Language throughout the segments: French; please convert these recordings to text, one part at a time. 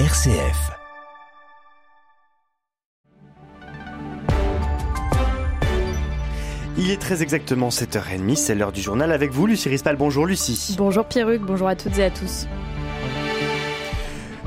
RCF. Il est très exactement 7h30, c'est l'heure du journal avec vous, Lucie Rispal. Bonjour Lucie. Bonjour Pierruc, bonjour à toutes et à tous.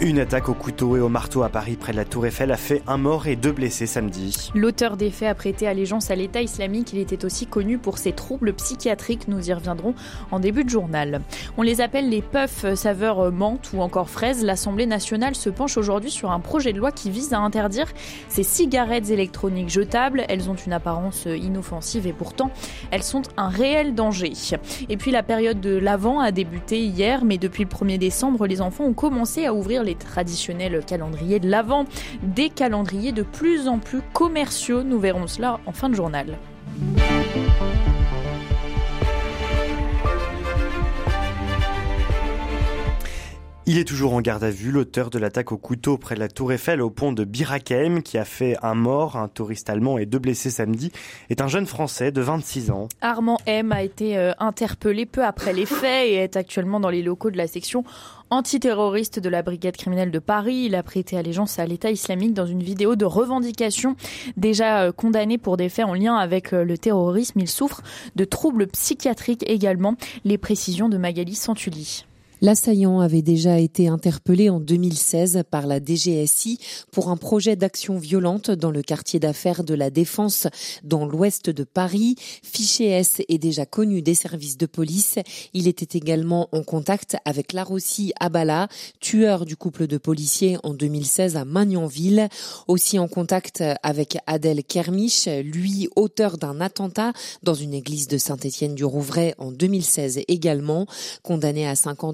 Une attaque au couteau et au marteau à Paris près de la Tour Eiffel a fait un mort et deux blessés samedi. L'auteur des faits a prêté allégeance à l'État islamique. Il était aussi connu pour ses troubles psychiatriques. Nous y reviendrons en début de journal. On les appelle les puffs saveur menthe ou encore fraise. L'Assemblée nationale se penche aujourd'hui sur un projet de loi qui vise à interdire ces cigarettes électroniques jetables. Elles ont une apparence inoffensive et pourtant elles sont un réel danger. Et puis la période de l'Avent a débuté hier, mais depuis le 1er décembre, les enfants ont commencé à ouvrir les traditionnels calendriers de l'Avent, des calendriers de plus en plus commerciaux. Nous verrons cela en fin de journal. Il est toujours en garde à vue, l'auteur de l'attaque au couteau près de la Tour Eiffel au pont de Birakem, qui a fait un mort, un touriste allemand et deux blessés samedi, est un jeune Français de 26 ans. Armand M a été euh, interpellé peu après les faits et est actuellement dans les locaux de la section antiterroriste de la brigade criminelle de Paris. Il a prêté allégeance à l'État islamique dans une vidéo de revendication. Déjà euh, condamné pour des faits en lien avec euh, le terrorisme, il souffre de troubles psychiatriques également. Les précisions de Magali Santulli. L'assaillant avait déjà été interpellé en 2016 par la DGSI pour un projet d'action violente dans le quartier d'affaires de la Défense dans l'ouest de Paris. Fiché S est déjà connu des services de police. Il était également en contact avec Larossi Abala, tueur du couple de policiers en 2016 à Magnanville. Aussi en contact avec Adèle Kermiche, lui auteur d'un attentat dans une église de Saint-Étienne du Rouvray en 2016 également, condamné à 5 ans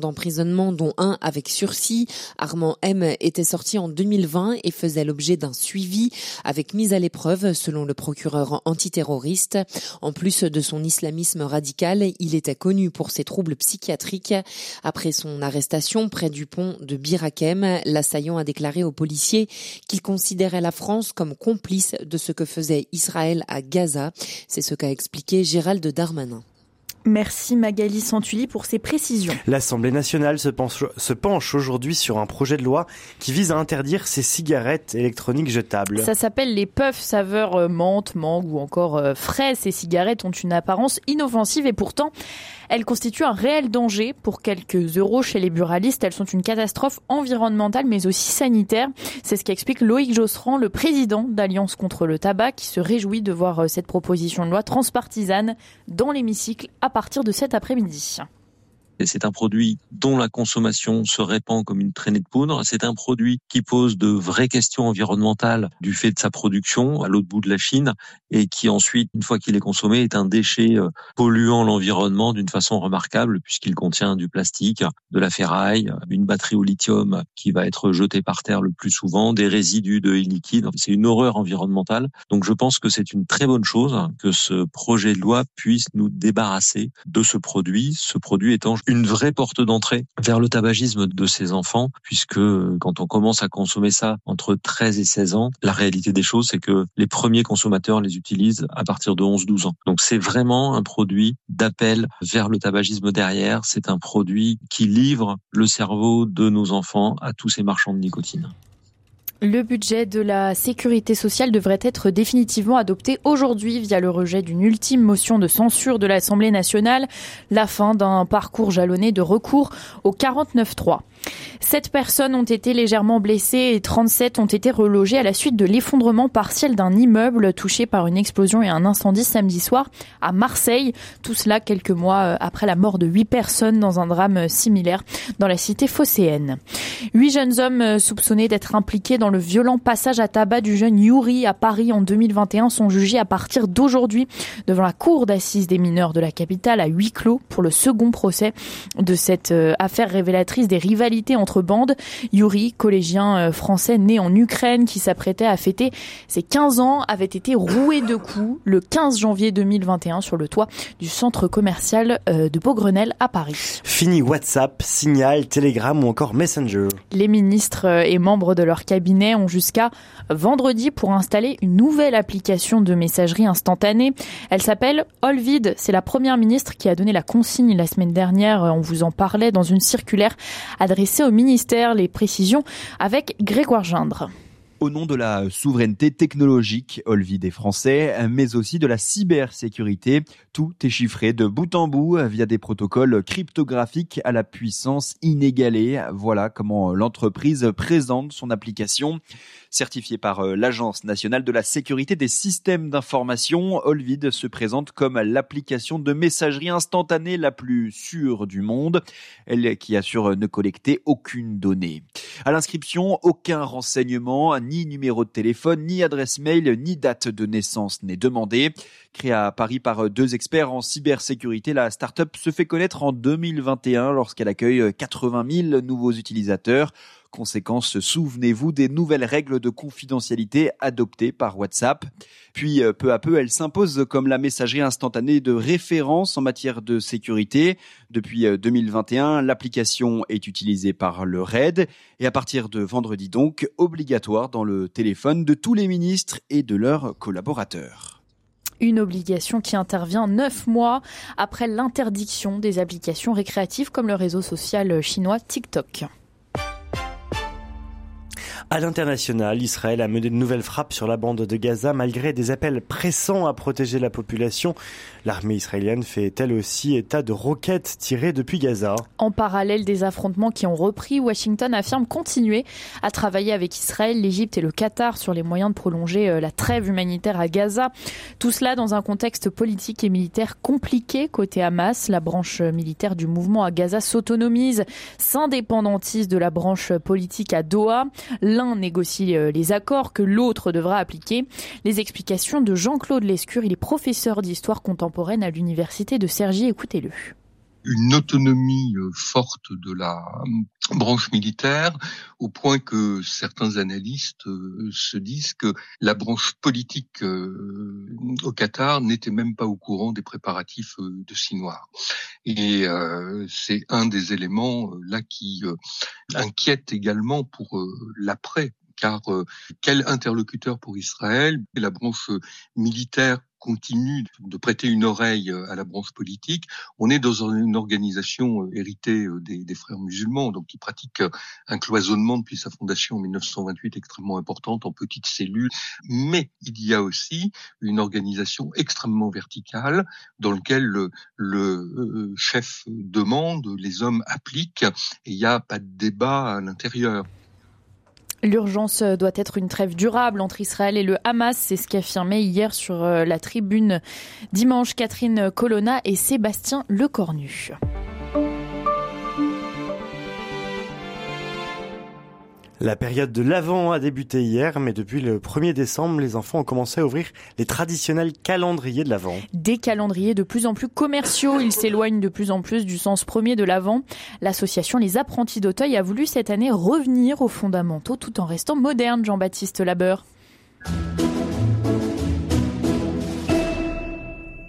dont un avec sursis. Armand M était sorti en 2020 et faisait l'objet d'un suivi avec mise à l'épreuve selon le procureur antiterroriste. En plus de son islamisme radical, il était connu pour ses troubles psychiatriques. Après son arrestation près du pont de Birakem, l'assaillant a déclaré aux policiers qu'il considérait la France comme complice de ce que faisait Israël à Gaza. C'est ce qu'a expliqué Gérald Darmanin. Merci Magali Santulli pour ces précisions. L'Assemblée nationale se penche, se penche aujourd'hui sur un projet de loi qui vise à interdire ces cigarettes électroniques jetables. Ça s'appelle les puffs saveur euh, menthe, mangue ou encore euh, fraise. Ces cigarettes ont une apparence inoffensive et pourtant elles constituent un réel danger pour quelques euros chez les buralistes. Elles sont une catastrophe environnementale mais aussi sanitaire. C'est ce qu'explique Loïc Josserand, le président d'Alliance contre le tabac, qui se réjouit de voir euh, cette proposition de loi transpartisane dans l'hémicycle à partir de cet après-midi. C'est un produit dont la consommation se répand comme une traînée de poudre. C'est un produit qui pose de vraies questions environnementales du fait de sa production à l'autre bout de la Chine et qui ensuite, une fois qu'il est consommé, est un déchet euh, polluant l'environnement d'une façon remarquable puisqu'il contient du plastique, de la ferraille, une batterie au lithium qui va être jetée par terre le plus souvent, des résidus de liquide. C'est une horreur environnementale. Donc je pense que c'est une très bonne chose que ce projet de loi puisse nous débarrasser de ce produit, ce produit étant une vraie porte d'entrée vers le tabagisme de ces enfants, puisque quand on commence à consommer ça entre 13 et 16 ans, la réalité des choses, c'est que les premiers consommateurs les utilisent à partir de 11-12 ans. Donc c'est vraiment un produit d'appel vers le tabagisme derrière. C'est un produit qui livre le cerveau de nos enfants à tous ces marchands de nicotine. Le budget de la sécurité sociale devrait être définitivement adopté aujourd'hui via le rejet d'une ultime motion de censure de l'Assemblée nationale, la fin d'un parcours jalonné de recours au 49-3. Sept personnes ont été légèrement blessées et 37 ont été relogées à la suite de l'effondrement partiel d'un immeuble touché par une explosion et un incendie samedi soir à Marseille. Tout cela quelques mois euh, après la mort de huit personnes dans un drame similaire dans la cité phocéenne. Huit jeunes hommes euh, soupçonnés d'être impliqués dans le violent passage à tabac du jeune Yuri à Paris en 2021 sont jugés à partir d'aujourd'hui devant la cour d'assises des mineurs de la capitale à huis clos pour le second procès de cette euh, affaire révélatrice des rivalités entre bandes. Yuri, collégien euh, français né en Ukraine qui s'apprêtait à fêter ses 15 ans, avait été roué de coups le 15 janvier 2021 sur le toit du centre commercial de Beaugrenelle à Paris. Fini WhatsApp, Signal, Telegram ou encore Messenger. Les ministres et membres de leur cabinet ont jusqu'à vendredi pour installer une nouvelle application de messagerie instantanée. Elle s'appelle Olvid. C'est la première ministre qui a donné la consigne la semaine dernière. On vous en parlait dans une circulaire adressée adressée au ministère. Les précisions avec Grégoire Gindre au nom de la souveraineté technologique, Olvi des Français, mais aussi de la cybersécurité. Tout est chiffré de bout en bout via des protocoles cryptographiques à la puissance inégalée. Voilà comment l'entreprise présente son application. Certifiée par euh, l'Agence nationale de la sécurité des systèmes d'information, Olvid se présente comme l'application de messagerie instantanée la plus sûre du monde, elle qui assure ne collecter aucune donnée. À l'inscription, aucun renseignement, ni numéro de téléphone, ni adresse mail, ni date de naissance n'est demandé. Créée à Paris par deux experts en cybersécurité, la start-up se fait connaître en 2021 lorsqu'elle accueille 80 000 nouveaux utilisateurs. Conséquence, souvenez-vous des nouvelles règles de confidentialité adoptées par WhatsApp. Puis, euh, peu à peu, elle s'impose comme la messagerie instantanée de référence en matière de sécurité. Depuis 2021, euh, l'application est utilisée par le RAID et à partir de vendredi donc, obligatoire dans le téléphone de tous les ministres et de leurs collaborateurs. Une obligation qui intervient neuf mois après l'interdiction des applications récréatives comme le réseau social chinois TikTok. À l'international, Israël a mené de nouvelles frappes sur la bande de Gaza malgré des appels pressants à protéger la population. L'armée israélienne fait elle aussi état de roquettes tirées depuis Gaza. En parallèle des affrontements qui ont repris, Washington affirme continuer à travailler avec Israël, l'Égypte et le Qatar sur les moyens de prolonger euh, la trêve humanitaire à Gaza. Tout cela dans un contexte politique et militaire compliqué côté Hamas. La branche militaire du mouvement à Gaza s'autonomise, s'indépendantise de la branche politique à Doha négocie euh, les accords que l'autre devra appliquer. Les explications de Jean-Claude Lescure, il est professeur d'histoire contemporaine à l'université de Cergy. Écoutez-le une autonomie euh, forte de la branche militaire, au point que certains analystes se disent que la branche politique au Qatar n'était même pas au courant des préparatifs de Sinoir. Et c'est un des éléments là qui inquiète également pour l'après car quel interlocuteur pour Israël? La branche militaire continue de prêter une oreille euh, à la branche politique. On est dans une organisation euh, héritée euh, des, frères musulmans, donc qui pratique un cloisonnement depuis sa fondation en 1928 extrêmement importante en petites cellules. Mais il y a aussi une organisation extrêmement verticale dans laquelle le, le chef demande, les hommes appliquent, et il n'y a pas de débat à l'intérieur. L'urgence doit être une trêve durable entre Israël et le Hamas, c'est ce qu'affirmait hier sur euh, la tribune dimanche Catherine Colonna et Sébastien Lecornu. La période de l'Avent a débuté hier, mais depuis le 1er décembre, les enfants ont commencé à ouvrir les traditionnels calendriers de l'Avent. Des calendriers de plus en plus commerciaux, ils s'éloignent de plus en plus du sens premier de l'Avent. L'association Les Apprentis d'Auteuil a voulu cette année revenir aux fondamentaux tout en restant moderne, Jean-Baptiste Labeur.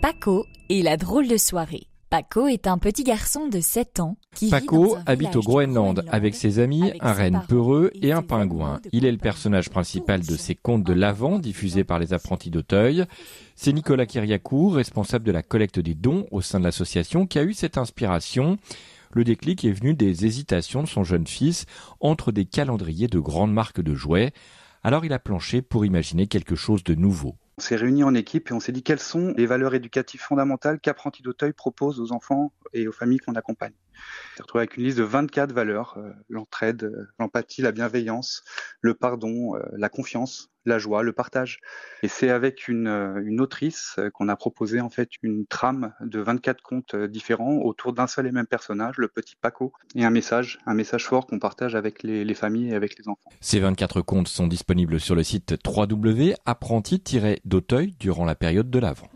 Paco et la drôle de soirée. Paco est un petit garçon de 7 ans Paco habite au Groenland avec ses amis, un renne peureux et un pingouin. Il est le personnage principal de ces contes de l'Avent diffusés par les apprentis d'Auteuil. C'est Nicolas Kiriakour, responsable de la collecte des dons au sein de l'association, qui a eu cette inspiration. Le déclic est venu des hésitations de son jeune fils entre des calendriers de grandes marques de jouets. Alors il a planché pour imaginer quelque chose de nouveau. On s'est réunis en équipe et on s'est dit quelles sont les valeurs éducatives fondamentales qu'Apprenti d'Auteuil propose aux enfants et aux familles qu'on accompagne. S'est retrouvé avec une liste de 24 valeurs, euh, l'entraide, euh, l'empathie, la bienveillance, le pardon, euh, la confiance, la joie, le partage. Et c'est avec une, autrice qu'on a proposé en fait une trame de 24 contes différents autour d'un seul et même personnage, le petit Paco, et un message, un message fort qu'on partage avec les, les, familles et avec les enfants. Ces 24 contes sont disponibles sur le site www.apprenti-d'auteuil durant la période de l'Avent.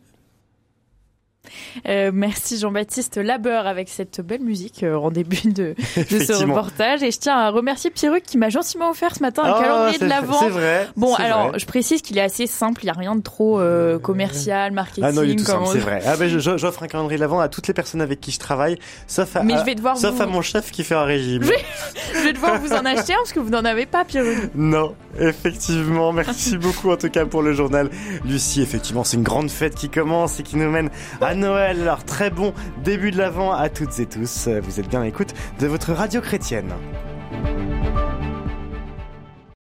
Euh, merci Jean-Baptiste Labeur avec cette belle musique euh, en début de, de ce reportage. Et je tiens à remercier Pierruc qui m'a gentiment offert ce matin un ah, calendrier de l'Avent. C'est vrai. Bon, alors je précise qu'il est assez simple, il n'y a rien de trop euh, commercial, marketing. Ah non, il est tout simple, c'est vrai. Ah ben j'offre un calendrier de l'Avent à toutes les personnes avec qui je travaille, sauf à, Mais je vais devoir sauf à mon chef qui fait un régime. Je vais, devoir vous en acheter un parce que vous n'en avez pas, Pierruc. Non, effectivement. Merci beaucoup en tout cas pour le journal. Lucie, effectivement, c'est une grande fête qui commence et qui nous mène à Noël. Alors très bon début de l'Avent à toutes et tous. Vous êtes bien à l'écoute de votre radio chrétienne.